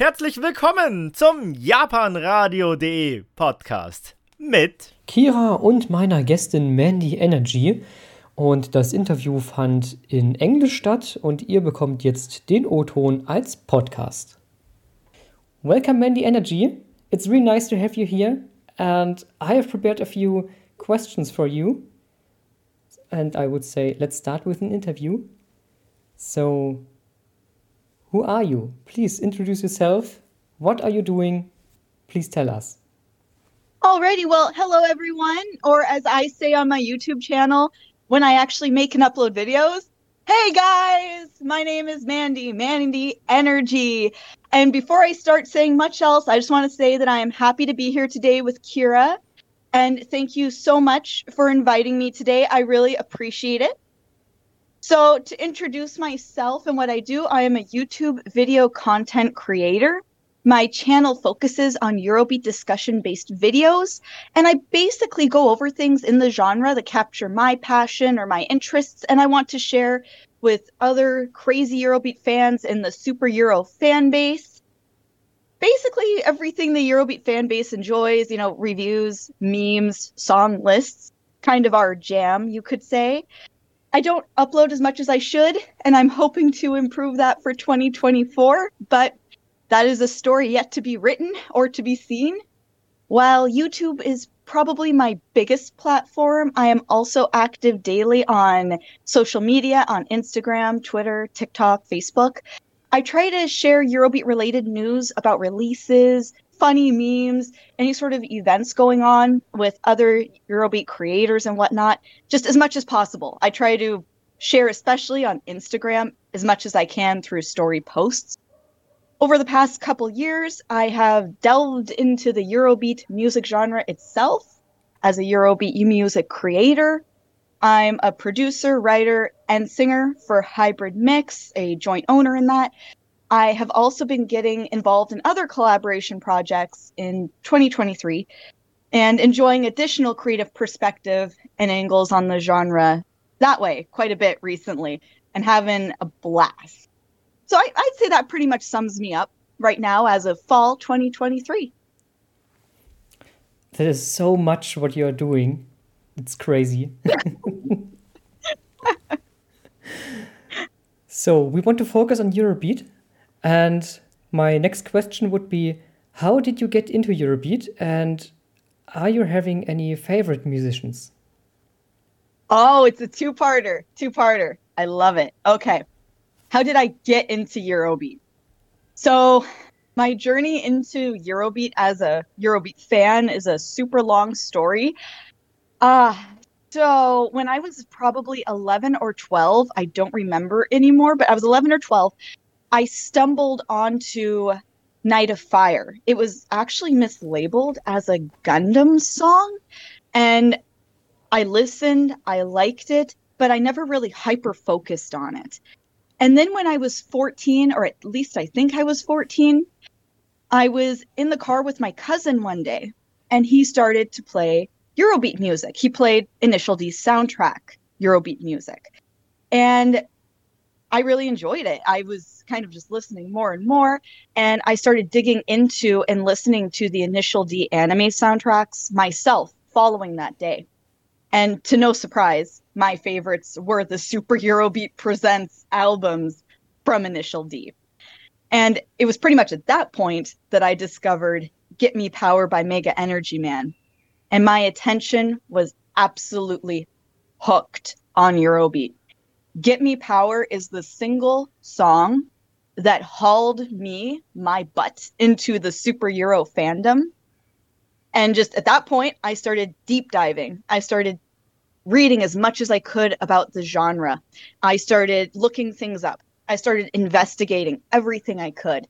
Herzlich willkommen zum japanradio.de Podcast mit Kira und meiner Gästin Mandy Energy. Und das Interview fand in Englisch statt und ihr bekommt jetzt den O-Ton als Podcast. Welcome, Mandy Energy. It's really nice to have you here. And I have prepared a few questions for you. And I would say, let's start with an interview. So, who are you? Please introduce yourself. What are you doing? Please tell us. Alrighty, well, hello everyone, or as I say on my YouTube channel when I actually make and upload videos, hey guys, my name is Mandy, Mandy Energy. And before I start saying much else, I just want to say that I am happy to be here today with Kira. And thank you so much for inviting me today. I really appreciate it. So, to introduce myself and what I do, I am a YouTube video content creator. My channel focuses on Eurobeat discussion based videos, and I basically go over things in the genre that capture my passion or my interests, and I want to share with other crazy Eurobeat fans in the Super Euro fan base. Basically, everything the Eurobeat fan base enjoys, you know, reviews, memes, song lists, kind of our jam, you could say. I don't upload as much as I should, and I'm hoping to improve that for 2024, but that is a story yet to be written or to be seen. While YouTube is probably my biggest platform, I am also active daily on social media on Instagram, Twitter, TikTok, Facebook. I try to share Eurobeat related news about releases, funny memes, any sort of events going on with other Eurobeat creators and whatnot, just as much as possible. I try to share, especially on Instagram, as much as I can through story posts. Over the past couple years, I have delved into the Eurobeat music genre itself as a Eurobeat music creator. I'm a producer, writer, and singer for Hybrid Mix, a joint owner in that. I have also been getting involved in other collaboration projects in 2023 and enjoying additional creative perspective and angles on the genre that way quite a bit recently and having a blast. So I, I'd say that pretty much sums me up right now as of fall 2023. That is so much what you're doing. It's crazy. so we want to focus on Eurobeat. And my next question would be how did you get into Eurobeat and are you having any favorite musicians? Oh, it's a two-parter. Two-parter. I love it. Okay how did I get into Eurobeat? So, my journey into Eurobeat as a Eurobeat fan is a super long story. Uh, so, when I was probably 11 or 12, I don't remember anymore, but I was 11 or 12, I stumbled onto Night of Fire. It was actually mislabeled as a Gundam song. And I listened, I liked it, but I never really hyper focused on it. And then when I was 14, or at least I think I was 14, I was in the car with my cousin one day and he started to play Eurobeat music. He played Initial D soundtrack, Eurobeat music. And I really enjoyed it. I was kind of just listening more and more. And I started digging into and listening to the Initial D anime soundtracks myself following that day. And to no surprise, my favorites were the Super Eurobeat Presents albums from Initial D. And it was pretty much at that point that I discovered Get Me Power by Mega Energy Man. And my attention was absolutely hooked on Eurobeat. Get Me Power is the single song that hauled me, my butt, into the Super Euro fandom and just at that point, I started deep diving. I started reading as much as I could about the genre. I started looking things up. I started investigating everything I could.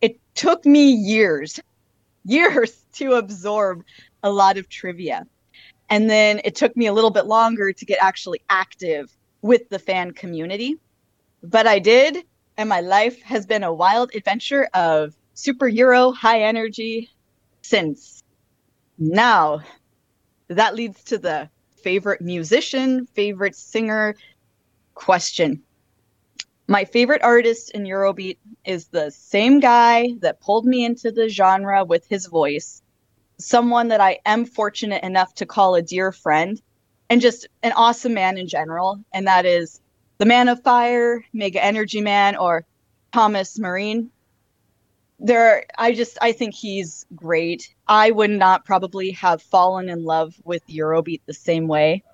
It took me years, years to absorb a lot of trivia. And then it took me a little bit longer to get actually active with the fan community. But I did, and my life has been a wild adventure of super Euro high energy since now, that leads to the favorite musician, favorite singer question. My favorite artist in Eurobeat is the same guy that pulled me into the genre with his voice, someone that I am fortunate enough to call a dear friend, and just an awesome man in general. And that is the Man of Fire, Mega Energy Man, or Thomas Marine. There, I just I think he's great. I would not probably have fallen in love with Eurobeat the same way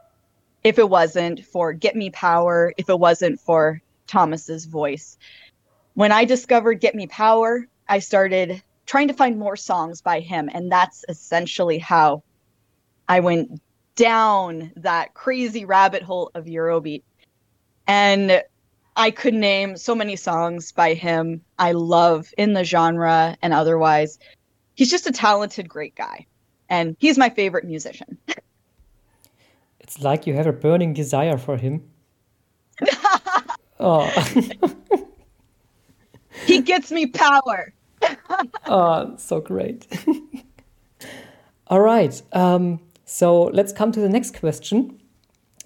if it wasn't for Get Me Power, if it wasn't for Thomas's voice. When I discovered Get Me Power, I started trying to find more songs by him, and that's essentially how I went down that crazy rabbit hole of Eurobeat. And I could name so many songs by him I love in the genre and otherwise. He's just a talented, great guy. And he's my favorite musician. It's like you have a burning desire for him. oh. he gets me power. oh, so great. All right. Um, so let's come to the next question.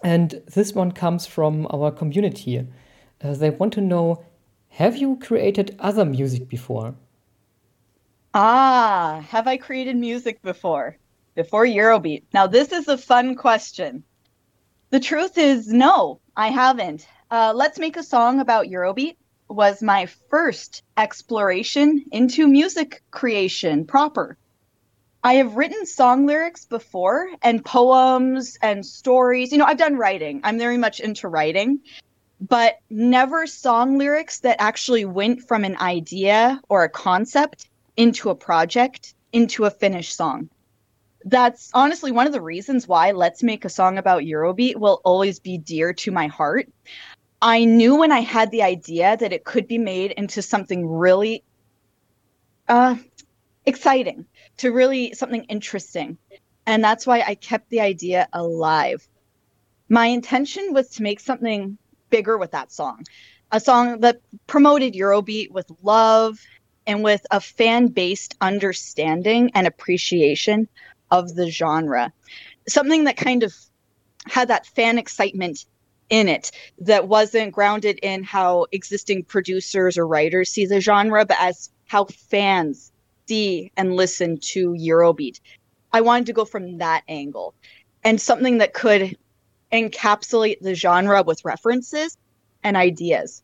And this one comes from our community. Uh, they want to know Have you created other music before? Ah, have I created music before? Before Eurobeat. Now, this is a fun question. The truth is, no, I haven't. Uh, Let's Make a Song About Eurobeat was my first exploration into music creation proper. I have written song lyrics before and poems and stories. You know, I've done writing. I'm very much into writing, but never song lyrics that actually went from an idea or a concept into a project, into a finished song. That's honestly one of the reasons why Let's Make a Song About Eurobeat will always be dear to my heart. I knew when I had the idea that it could be made into something really uh, exciting to really something interesting. And that's why I kept the idea alive. My intention was to make something bigger with that song, a song that promoted Eurobeat with love and with a fan based understanding and appreciation of the genre. Something that kind of had that fan excitement in it that wasn't grounded in how existing producers or writers see the genre, but as how fans see and listen to Eurobeat. I wanted to go from that angle and something that could encapsulate the genre with references and ideas.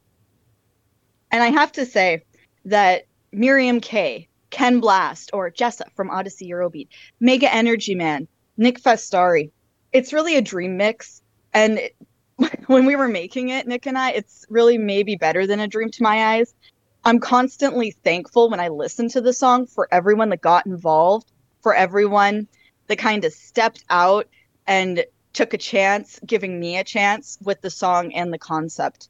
And I have to say that Miriam K, Ken Blast, or Jessa from Odyssey Eurobeat, Mega Energy Man, Nick Festari, it's really a dream mix. And it, when we were making it, Nick and I, it's really maybe better than a dream to my eyes I'm constantly thankful when I listen to the song for everyone that got involved, for everyone that kind of stepped out and took a chance, giving me a chance with the song and the concept.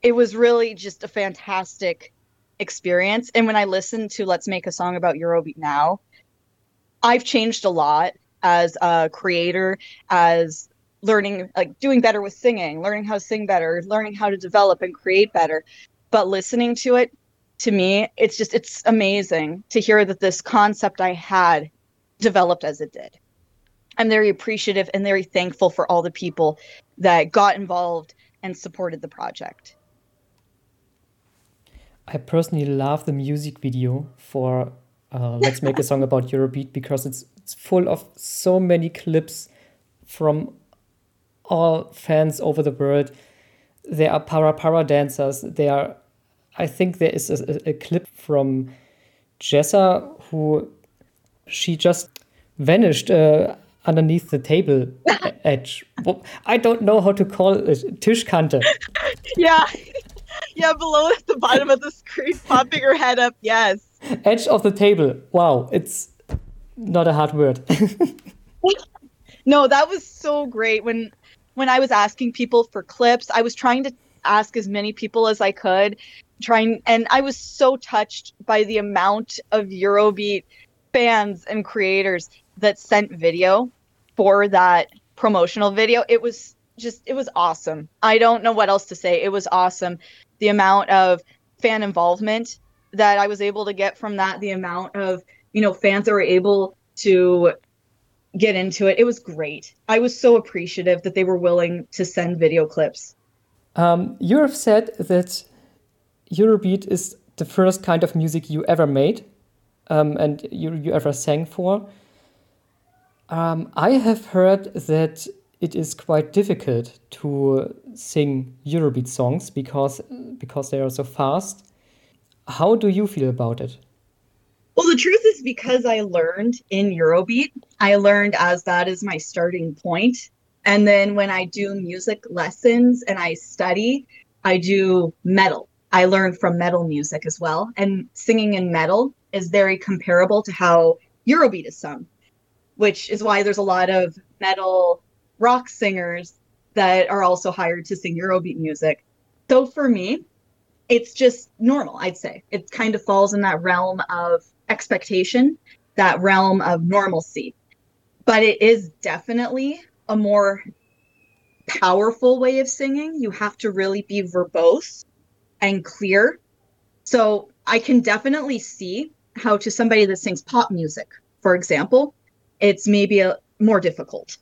It was really just a fantastic experience. And when I listen to Let's Make a Song About Eurobeat now, I've changed a lot as a creator, as learning, like doing better with singing, learning how to sing better, learning how to develop and create better but listening to it to me it's just it's amazing to hear that this concept i had developed as it did. I'm very appreciative and very thankful for all the people that got involved and supported the project. I personally love the music video for uh, let's make a song about eurobeat because it's it's full of so many clips from all fans over the world there are para para dancers. There are, I think there is a, a clip from Jessa who she just vanished uh, underneath the table edge. I don't know how to call it. Tischkante. Yeah. Yeah, below at the bottom of the screen, popping her head up. Yes. Edge of the table. Wow, it's not a hard word. no, that was so great when when I was asking people for clips, I was trying to ask as many people as I could, trying and I was so touched by the amount of Eurobeat fans and creators that sent video for that promotional video. It was just it was awesome. I don't know what else to say. It was awesome. The amount of fan involvement that I was able to get from that, the amount of, you know, fans that were able to get into it. It was great. I was so appreciative that they were willing to send video clips. Um, you have said that Eurobeat is the first kind of music you ever made um, and you, you ever sang for. Um, I have heard that it is quite difficult to sing Eurobeat songs because because they are so fast. How do you feel about it? Well, the truth is because I learned in Eurobeat, I learned as that is my starting point. And then when I do music lessons and I study, I do metal. I learn from metal music as well. And singing in metal is very comparable to how Eurobeat is sung, which is why there's a lot of metal rock singers that are also hired to sing Eurobeat music. So for me, it's just normal, I'd say. It kind of falls in that realm of expectation, that realm of normalcy. But it is definitely a more powerful way of singing. You have to really be verbose and clear. So I can definitely see how to somebody that sings pop music, for example, it's maybe a more difficult.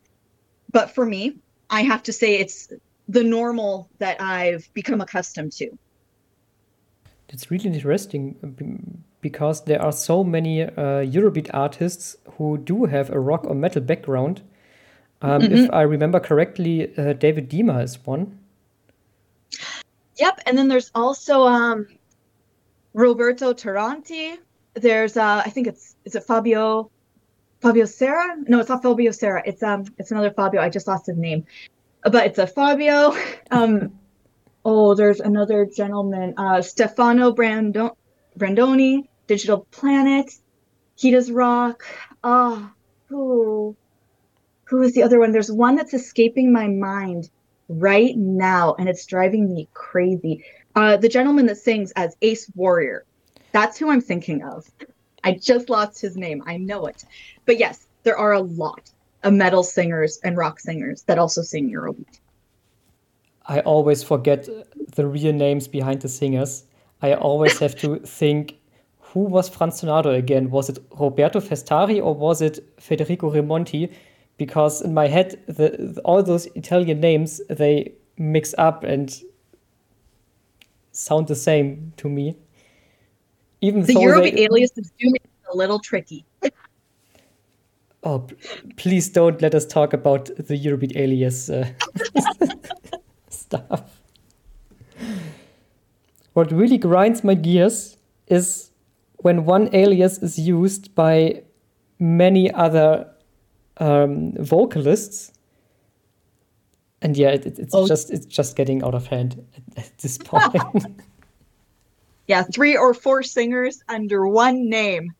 But for me, I have to say it's the normal that I've become accustomed to. It's really interesting um, because there are so many uh, Eurobeat artists who do have a rock or metal background. Um, mm-hmm. If I remember correctly, uh, David Dima is one. Yep, and then there's also um, Roberto Tiranti. There's uh, I think it's is it Fabio Fabio Serra? No, it's not Fabio Serra. It's um it's another Fabio. I just lost his name, but it's a Fabio. Um, oh, there's another gentleman, uh, Stefano Brando- Brandoni, Digital Planet. He does rock. Ah, oh, who? Who is the other one? There's one that's escaping my mind right now, and it's driving me crazy. Uh, the gentleman that sings as Ace Warrior. That's who I'm thinking of. I just lost his name. I know it. But yes, there are a lot of metal singers and rock singers that also sing Eurobeat. I always forget the real names behind the singers. I always have to think who was Franz Tornado again? Was it Roberto Festari or was it Federico Remonti? Because in my head, the, all those Italian names they mix up and sound the same to me. Even the Eurobeat they, alias is a little tricky. oh, please don't let us talk about the Eurobeat alias uh, stuff. What really grinds my gears is when one alias is used by many other um, vocalists and yeah, it, it's oh. just it's just getting out of hand at, at this point. yeah, three or four singers under one name.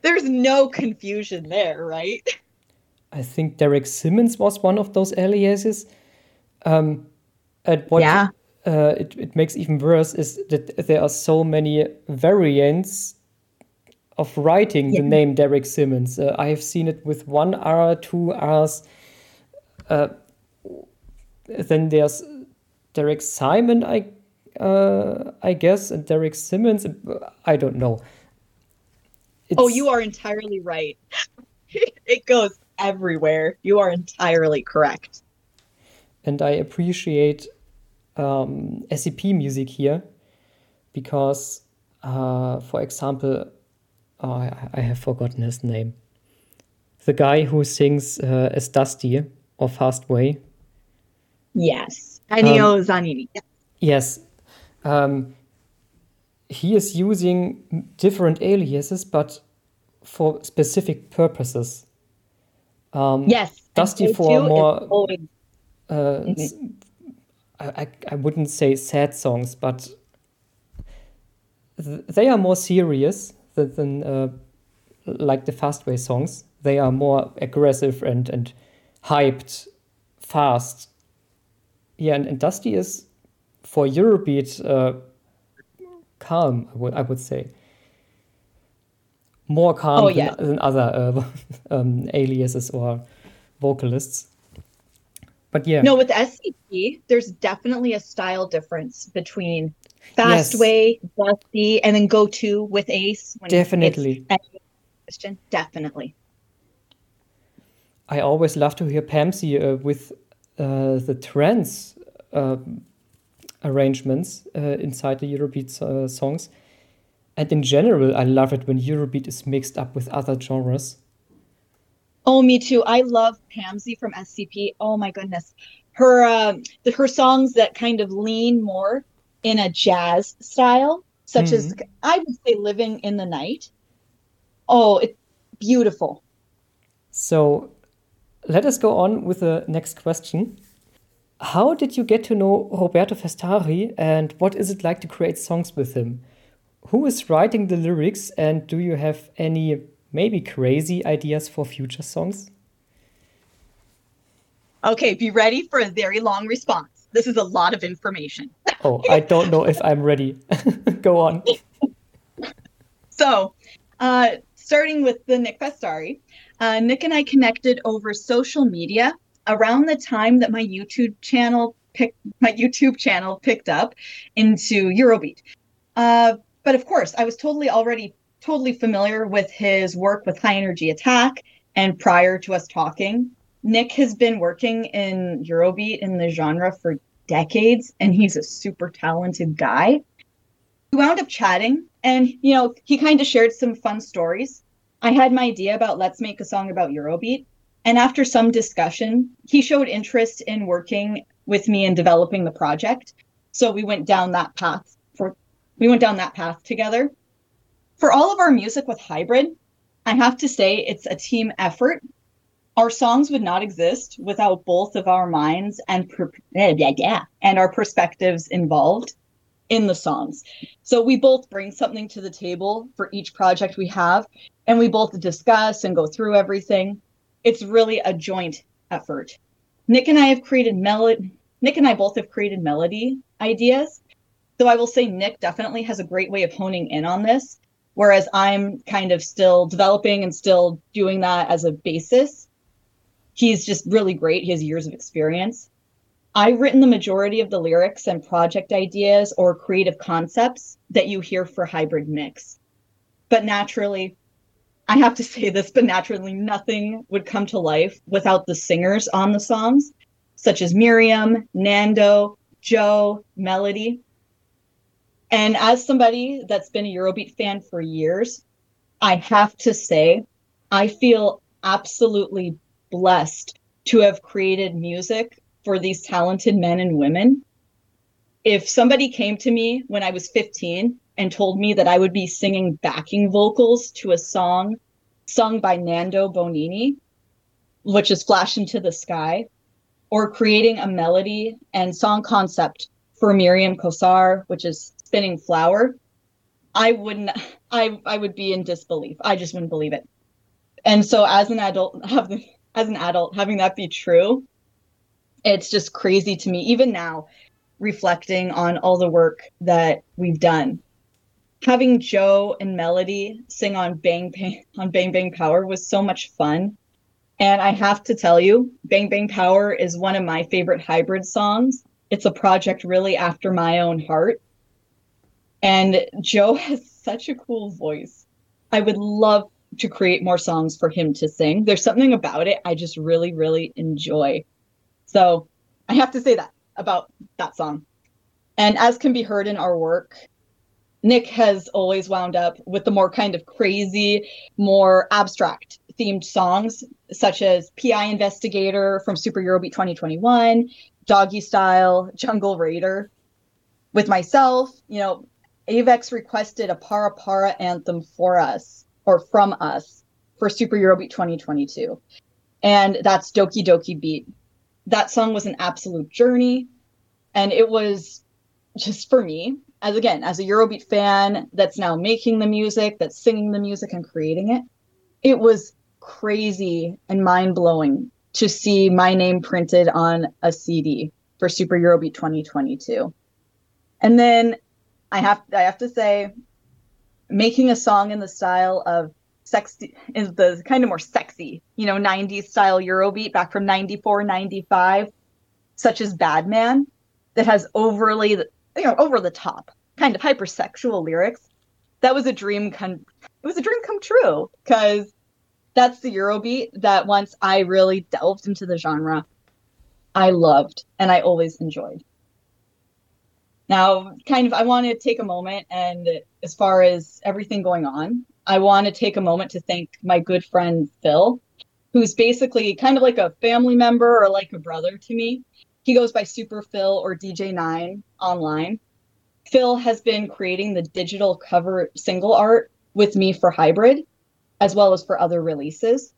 There's no confusion there, right? I think Derek Simmons was one of those aliases. Um, and what yeah. uh, it, it makes even worse is that there are so many variants of writing yeah. the name Derek Simmons. Uh, I have seen it with one R, two R's. Uh, then there's Derek Simon, I uh, I guess, and Derek Simmons. I don't know. It's... Oh, you are entirely right. it goes everywhere. You are entirely correct. And I appreciate um, SCP music here because, uh, for example, oh, I, I, have forgotten his name. The guy who sings uh, as Dusty or Fastway. Yes, Ennio um, Zanini. Yes. Um, he is using different aliases, but for specific purposes. Um, yes. Dusty for more. Always... Uh, mm-hmm. I, I wouldn't say sad songs, but th- they are more serious than, than uh, like the Fastway songs. They are more aggressive and, and hyped, fast. Yeah, and, and Dusty is for Eurobeat uh, calm, I would, I would say. More calm oh, yeah. than, than, other uh, um, aliases or vocalists. But yeah. No, with SCP, there's definitely a style difference between Fast yes. Way, Dusty, and then Go To with Ace. definitely. Question. Definitely. I always love to hear Pamsy uh, with uh, the trance uh, arrangements uh, inside the Eurobeat uh, songs. And in general, I love it when Eurobeat is mixed up with other genres. Oh, me too. I love Pamsy from SCP. Oh my goodness, her uh, the, her songs that kind of lean more in a jazz style, such mm-hmm. as I would say "Living in the Night." Oh, it's beautiful. So, let us go on with the next question. How did you get to know Roberto Festari, and what is it like to create songs with him? Who is writing the lyrics, and do you have any maybe crazy ideas for future songs? Okay, be ready for a very long response. This is a lot of information. Oh, I don't know if I'm ready. Go on. So, uh, starting with the Nick Festari, uh, Nick and I connected over social media around the time that my YouTube channel picked my YouTube channel picked up into Eurobeat. Uh, but of course, I was totally already totally familiar with his work with High Energy Attack. And prior to us talking, Nick has been working in Eurobeat in the genre for decades, and he's a super talented guy. We wound up chatting, and you know, he kind of shared some fun stories. I had my idea about let's make a song about Eurobeat, and after some discussion, he showed interest in working with me in developing the project. So we went down that path for we went down that path together for all of our music with hybrid, I have to say it's a team effort. Our songs would not exist without both of our minds and per- yeah, and our perspectives involved in the songs. So we both bring something to the table for each project we have, and we both discuss and go through everything. It's really a joint effort. Nick and I have created melody. Nick and I both have created melody ideas. So I will say Nick definitely has a great way of honing in on this whereas I'm kind of still developing and still doing that as a basis. He's just really great. He has years of experience. I've written the majority of the lyrics and project ideas or creative concepts that you hear for Hybrid Mix. But naturally, I have to say this, but naturally, nothing would come to life without the singers on the songs, such as Miriam, Nando, Joe, Melody. And as somebody that's been a Eurobeat fan for years, I have to say, I feel absolutely blessed to have created music for these talented men and women. If somebody came to me when I was 15 and told me that I would be singing backing vocals to a song sung by Nando Bonini, which is Flash into the Sky, or creating a melody and song concept for Miriam Kosar, which is spinning flower, I wouldn't I I would be in disbelief. I just wouldn't believe it. And so as an adult have as an adult having that be true, it's just crazy to me even now reflecting on all the work that we've done. Having Joe and Melody sing on Bang Bang on Bang Bang Power was so much fun. And I have to tell you, Bang Bang Power is one of my favorite hybrid songs. It's a project really after my own heart and Joe has such a cool voice. I would love to create more songs for him to sing. There's something about it I just really, really enjoy. So I have to say that about that song. And as can be heard in our work, Nick has always wound up with the more kind of crazy, more abstract themed songs, such as PI Investigator from Super Eurobeat 2021, Doggy Style, Jungle Raider. With myself, you know, Avex requested a Para Para anthem for us or from us for Super Eurobeat 2022. And that's Doki Doki Beat. That song was an absolute journey. And it was just for me, as again, as a Eurobeat fan that's now making the music, that's singing the music and creating it, it was crazy and mind blowing to see my name printed on a CD for Super Eurobeat 2022. And then I have I have to say, making a song in the style of sexy is the kind of more sexy, you know, 90s style Eurobeat back from 94, 95, such as Bad Man, that has overly, you know, over the top, kind of hypersexual lyrics. That was a dream come it was a dream come true because that's the Eurobeat that once I really delved into the genre, I loved and I always enjoyed. Now, kind of, I want to take a moment and as far as everything going on, I want to take a moment to thank my good friend Phil, who's basically kind of like a family member or like a brother to me. He goes by Super Phil or DJ9 online. Phil has been creating the digital cover single art with me for Hybrid, as well as for other releases.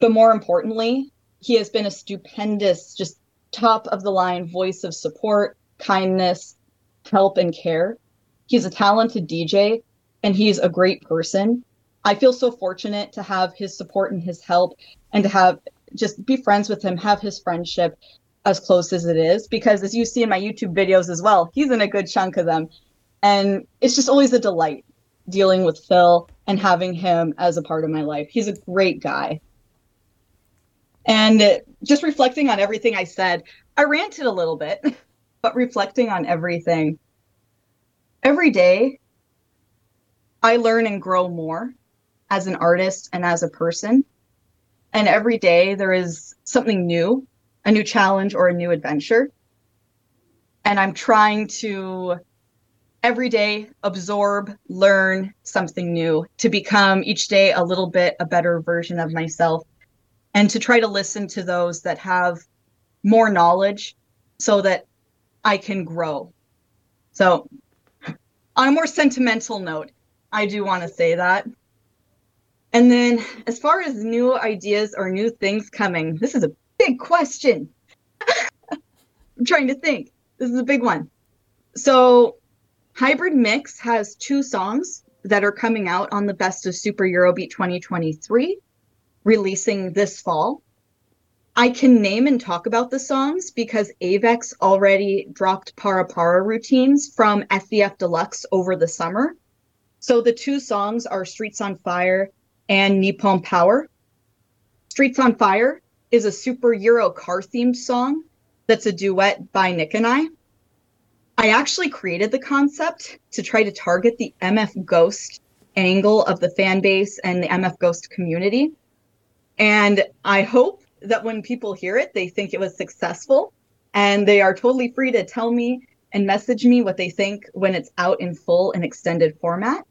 But more importantly, he has been a stupendous, just top of the line voice of support, kindness, help, and care. He's a talented DJ and he's a great person. I feel so fortunate to have his support and his help and to have just be friends with him, have his friendship as close as it is. Because as you see in my YouTube videos as well, he's in a good chunk of them. And it's just always a delight dealing with Phil and having him as a part of my life. He's a great guy. And just reflecting on everything I said, I ranted a little bit, but reflecting on everything. Every day, I learn and grow more as an artist and as a person. And every day there is something new, a new challenge or a new adventure. And I'm trying to every day absorb, learn something new to become each day a little bit a better version of myself and to try to listen to those that have more knowledge so that I can grow. So, on a more sentimental note, I do want to say that. And then, as far as new ideas or new things coming, this is a big question. I'm trying to think. This is a big one. So, Hybrid Mix has two songs that are coming out on the Best of Super Eurobeat 2023, releasing this fall. I can name and talk about the songs because Avex already dropped Para Para routines from SEF Deluxe over the summer. So the two songs are Streets on Fire and Nippon Power. Streets on Fire is a super Euro car themed song that's a duet by Nick and I. I actually created the concept to try to target the MF Ghost angle of the fan base and the MF Ghost community. And I hope that when people hear it, they think it was successful. And they are totally free to tell me and message me what they think when it's out in full and extended format.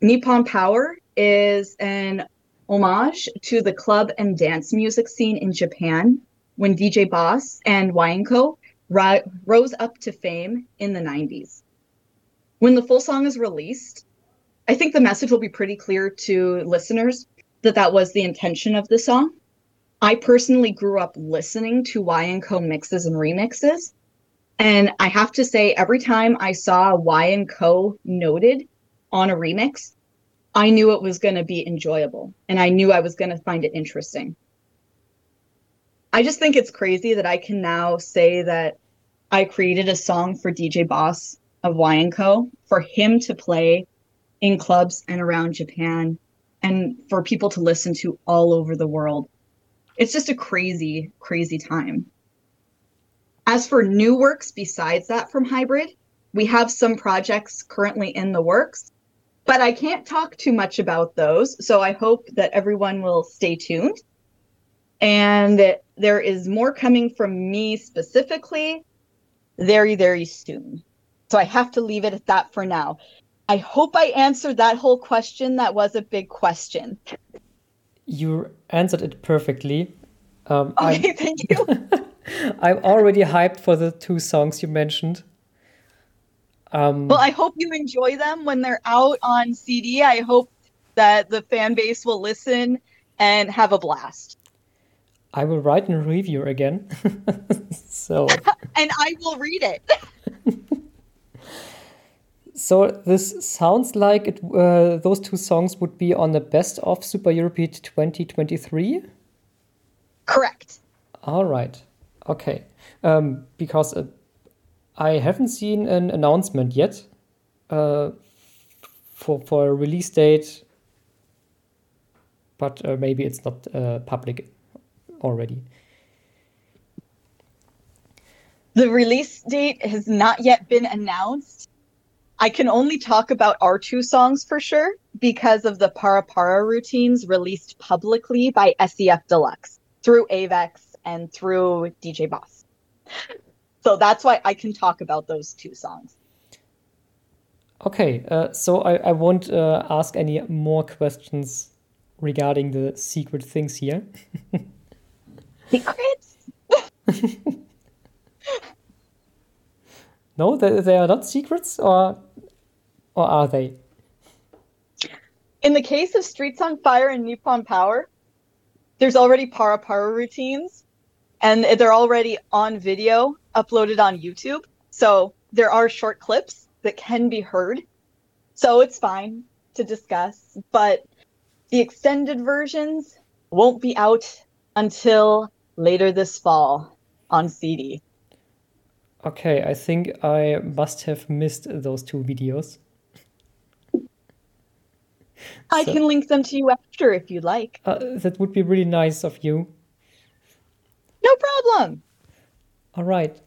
Nippon Power is an homage to the club and dance music scene in Japan when DJ Boss and Y and Co ri- rose up to fame in the 90s. When the full song is released, I think the message will be pretty clear to listeners that that was the intention of the song. I personally grew up listening to Y and Co mixes and remixes. And I have to say, every time I saw Y and Co noted on a remix, I knew it was going to be enjoyable and I knew I was going to find it interesting. I just think it's crazy that I can now say that I created a song for DJ Boss of Y and Co for him to play in clubs and around Japan and for people to listen to all over the world. It's just a crazy, crazy time. As for new works besides that from Hybrid, we have some projects currently in the works, but I can't talk too much about those. So I hope that everyone will stay tuned. And there is more coming from me specifically very, very soon. So I have to leave it at that for now. I hope I answered that whole question. That was a big question. You answered it perfectly. Um, okay, I'm, thank you. I'm already hyped for the two songs you mentioned. Um, well, I hope you enjoy them when they're out on CD. I hope that the fan base will listen and have a blast. I will write a review again. so and I will read it. So this sounds like it, uh, those two songs would be on the best of Super Eurobeat 2023. Correct. All right. Okay. Um, because uh, I haven't seen an announcement yet uh, for for a release date, but uh, maybe it's not uh, public already. The release date has not yet been announced. I can only talk about our two songs for sure because of the Para Para routines released publicly by SEF Deluxe through Avex and through DJ Boss. So that's why I can talk about those two songs. Okay, uh, so I, I won't uh, ask any more questions regarding the secret things here. Secrets? no, they, they are not secrets, or or are they? In the case of Streets on Fire and Nippon Power, there's already para para routines, and they're already on video uploaded on YouTube. So there are short clips that can be heard. So it's fine to discuss, but the extended versions won't be out until later this fall on CD. Okay, I think I must have missed those two videos. I so, can link them to you after if you'd like. Uh, that would be really nice of you. No problem. All right.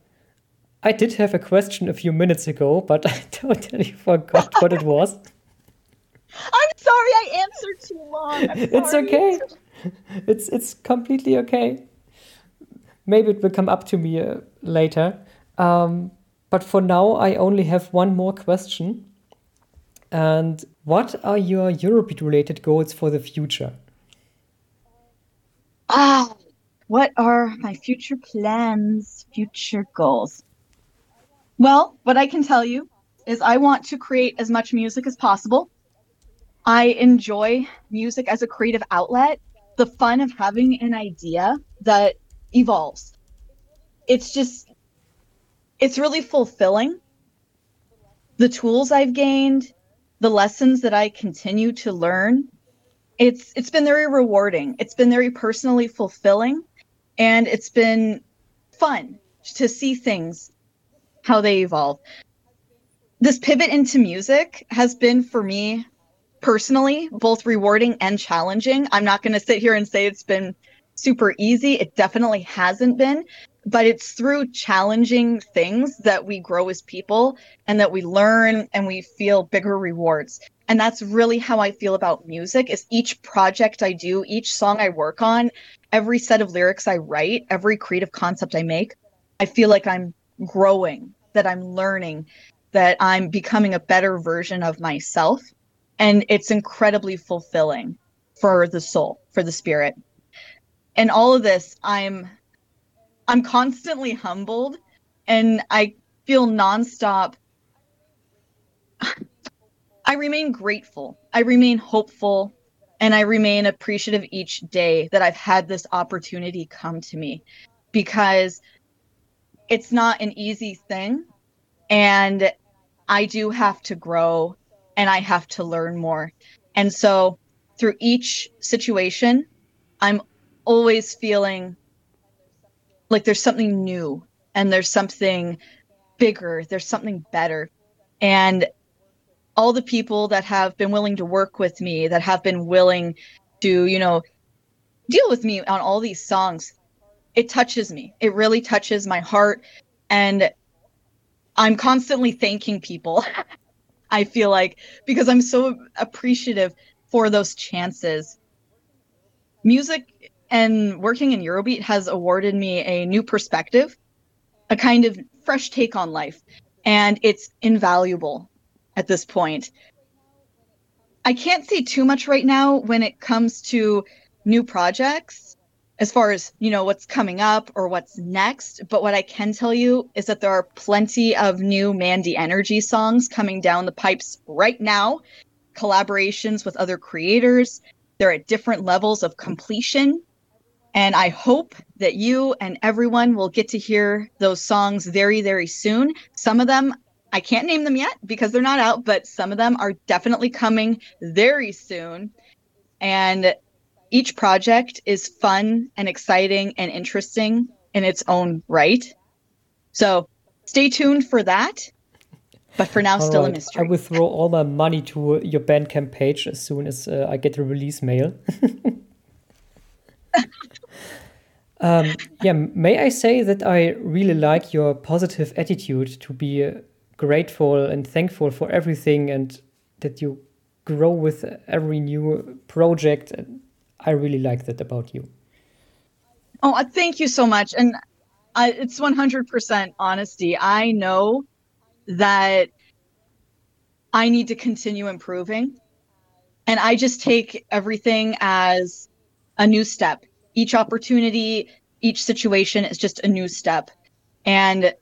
I did have a question a few minutes ago, but I totally forgot what it was. I'm sorry I answered too long. It's okay. It's it's completely okay. Maybe it will come up to me uh, later. Um, but for now, I only have one more question. And what are your Eurobeat related goals for the future? Ah, what are my future plans, future goals? Well, what I can tell you is I want to create as much music as possible. I enjoy music as a creative outlet, the fun of having an idea that evolves. It's just, it's really fulfilling. The tools I've gained, the lessons that I continue to learn, it's it's been very rewarding. It's been very personally fulfilling and it's been fun to see things how they evolve. This pivot into music has been for me personally both rewarding and challenging. I'm not going to sit here and say it's been super easy. It definitely hasn't been, but it's through challenging things that we grow as people and that we learn and we feel bigger rewards. And that's really how I feel about music is each project I do, each song I work on, every set of lyrics I write, every creative concept I make, I feel like I'm growing, that I'm learning, that I'm becoming a better version of myself. And it's incredibly fulfilling for the soul, for the spirit. And all of this, I'm I'm constantly humbled and I feel nonstop. I remain grateful. I remain hopeful and I remain appreciative each day that I've had this opportunity come to me because it's not an easy thing. And I do have to grow and I have to learn more. And so through each situation, I'm always feeling like there's something new and there's something bigger, there's something better. And all the people that have been willing to work with me, that have been willing to, you know, deal with me on all these songs, it touches me. It really touches my heart. And I'm constantly thanking people. I feel like because I'm so appreciative for those chances. Music and working in Eurobeat has awarded me a new perspective, a kind of fresh take on life, and it's invaluable at this point. I can't say too much right now when it comes to new projects as far as, you know, what's coming up or what's next, but what I can tell you is that there are plenty of new Mandy Energy songs coming down the pipes right now, collaborations with other creators. They're at different levels of completion and I hope that you and everyone will get to hear those songs very, very soon. Some of them, I can't name them yet because they're not out, but some of them are definitely coming very soon. And each project is fun and exciting and interesting in its own right. So stay tuned for that. But for now, all still right. a mystery. I will throw all my money to your Bandcamp page as soon as uh, I get the release mail. um, yeah, may I say that I really like your positive attitude to be uh, grateful and thankful for everything and that you grow with every new project. I really like that about you. Oh, uh, thank you so much. And I, it's 100% honesty. I know that I need to continue improving. And I just take everything as a new step. Each opportunity, each situation is just a new step. And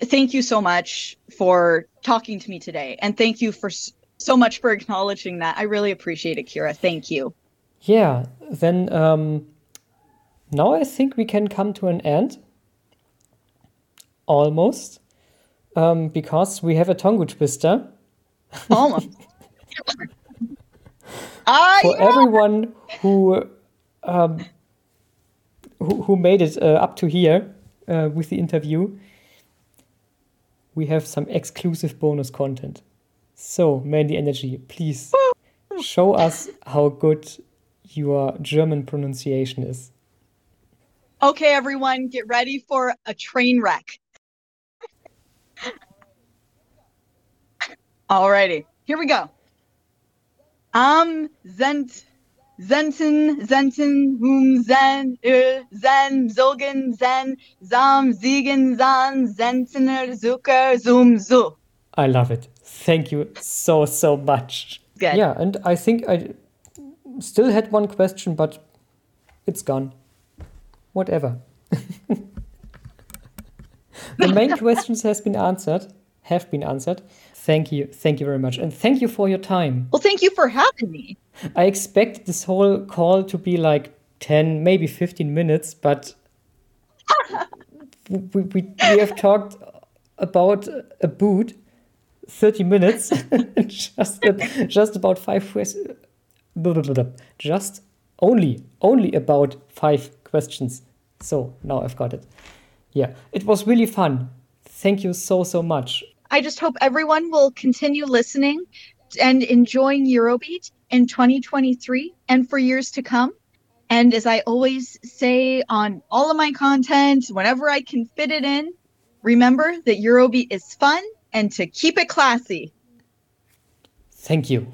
thank you so much for talking to me today. And thank you for so much for acknowledging that. I really appreciate it, Kira. Thank you. Yeah, then um, now I think we can come to an end. Almost. Um, because we have a tongue twister. Almost. For everyone who, um, who, who made it uh, up to here uh, with the interview, we have some exclusive bonus content. So, MandieNRG, please show us how good your German pronunciation is. Okay, everyone, get ready for a train wreck. Alrighty, here we go. Am Zent Zenten Zenten Hum Zen Ö Zen Zogen Zen Zam Ziegen Zan Zentener Zucker Zoom Zu. I love it. Thank you so so much. Good. Yeah, and I think I still had one question, but it's gone. Whatever. the main questions has been answered, have been answered. Thank you. Thank you very much. And thank you for your time. Well, thank you for having me. I expect this whole call to be like 10, maybe 15 minutes, but we, we, we have talked about a boot 30 minutes, just, just about five questions. Just only, only about five questions. So now I've got it. Yeah, it was really fun. Thank you so, so much. I just hope everyone will continue listening and enjoying Eurobeat in 2023 and for years to come. And as I always say on all of my content, whenever I can fit it in, remember that Eurobeat is fun and to keep it classy. Thank you.